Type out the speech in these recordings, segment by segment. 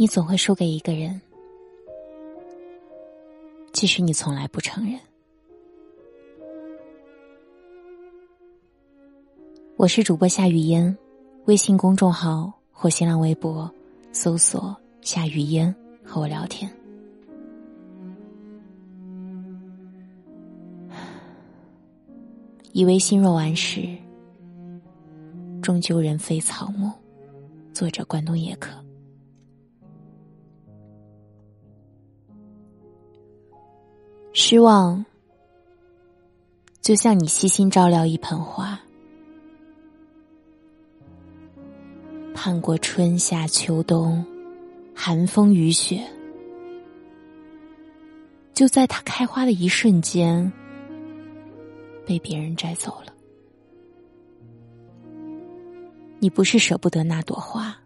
你总会输给一个人，即使你从来不承认。我是主播夏雨嫣，微信公众号或新浪微博搜索“夏雨嫣”和我聊天。以为心若顽石，终究人非草木。作者：关东野客。失望，就像你细心照料一盆花，盼过春夏秋冬，寒风雨雪，就在它开花的一瞬间，被别人摘走了。你不是舍不得那朵花，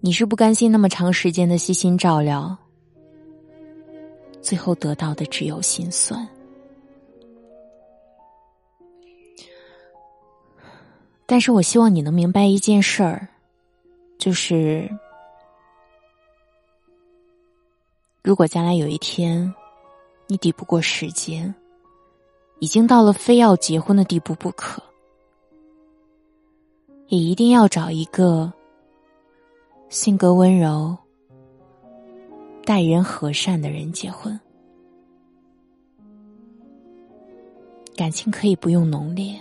你是不甘心那么长时间的细心照料。最后得到的只有心酸，但是我希望你能明白一件事儿，就是如果将来有一天你抵不过时间，已经到了非要结婚的地步不可，也一定要找一个性格温柔。待人和善的人结婚，感情可以不用浓烈，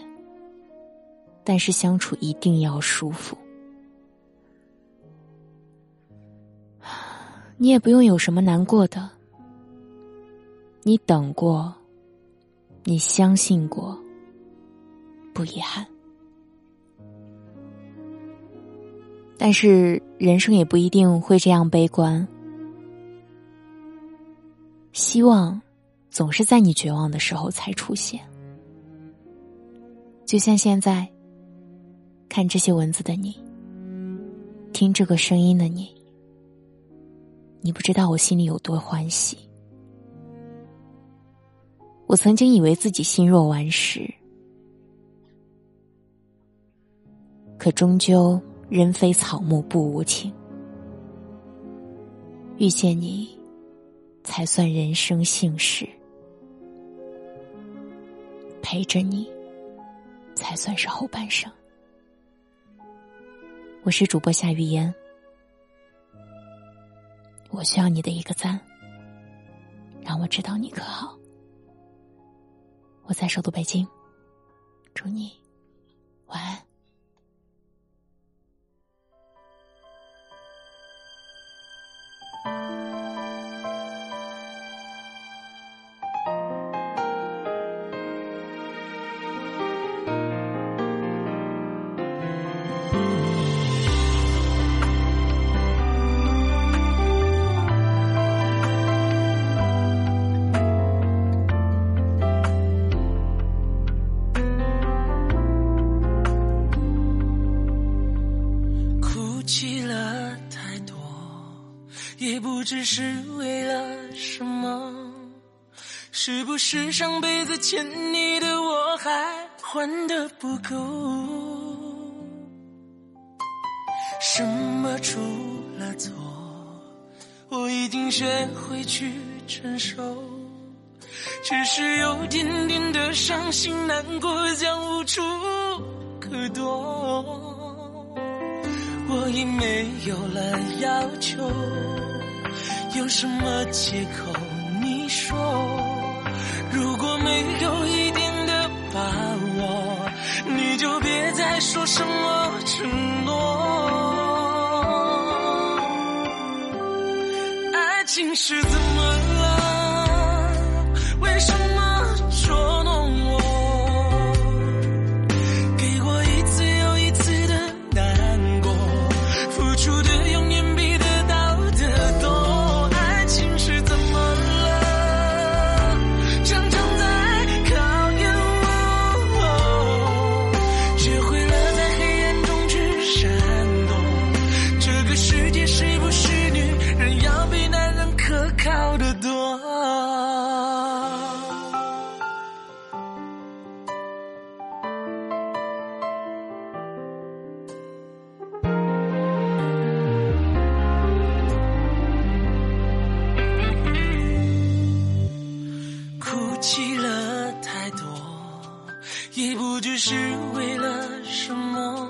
但是相处一定要舒服。你也不用有什么难过的，你等过，你相信过，不遗憾。但是人生也不一定会这样悲观。希望总是在你绝望的时候才出现，就像现在看这些文字的你，听这个声音的你，你不知道我心里有多欢喜。我曾经以为自己心若顽石，可终究人非草木不无情，遇见你。才算人生幸事，陪着你，才算是后半生。我是主播夏雨嫣，我需要你的一个赞，让我知道你可好。我在首都北京，祝你晚安。知是为了什么？是不是上辈子欠你的我还还的不够？什么出了错？我已经学会去承受，只是有点点的伤心难过，将无处可躲。我已没有了要求。有什么借口？你说，如果没有一点的把握，你就别再说什么承诺。爱情是怎么是为了什么？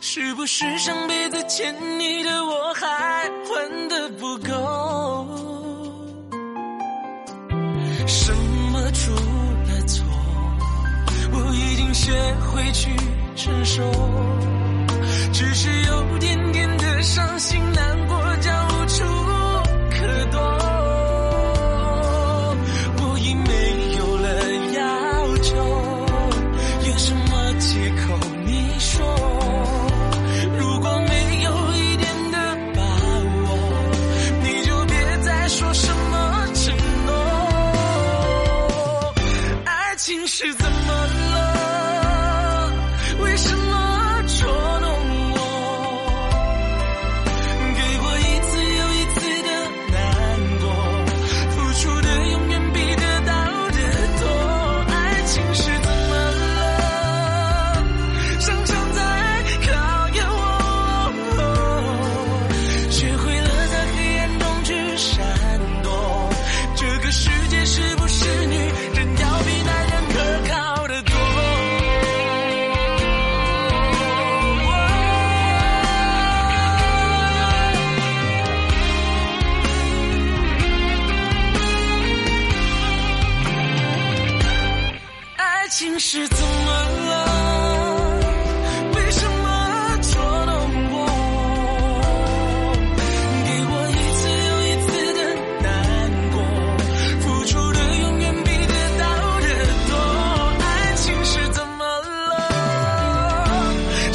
是不是上辈子欠你的，我还还的不够。什么出了错，我已经学会去承受，只是有。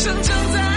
成长在。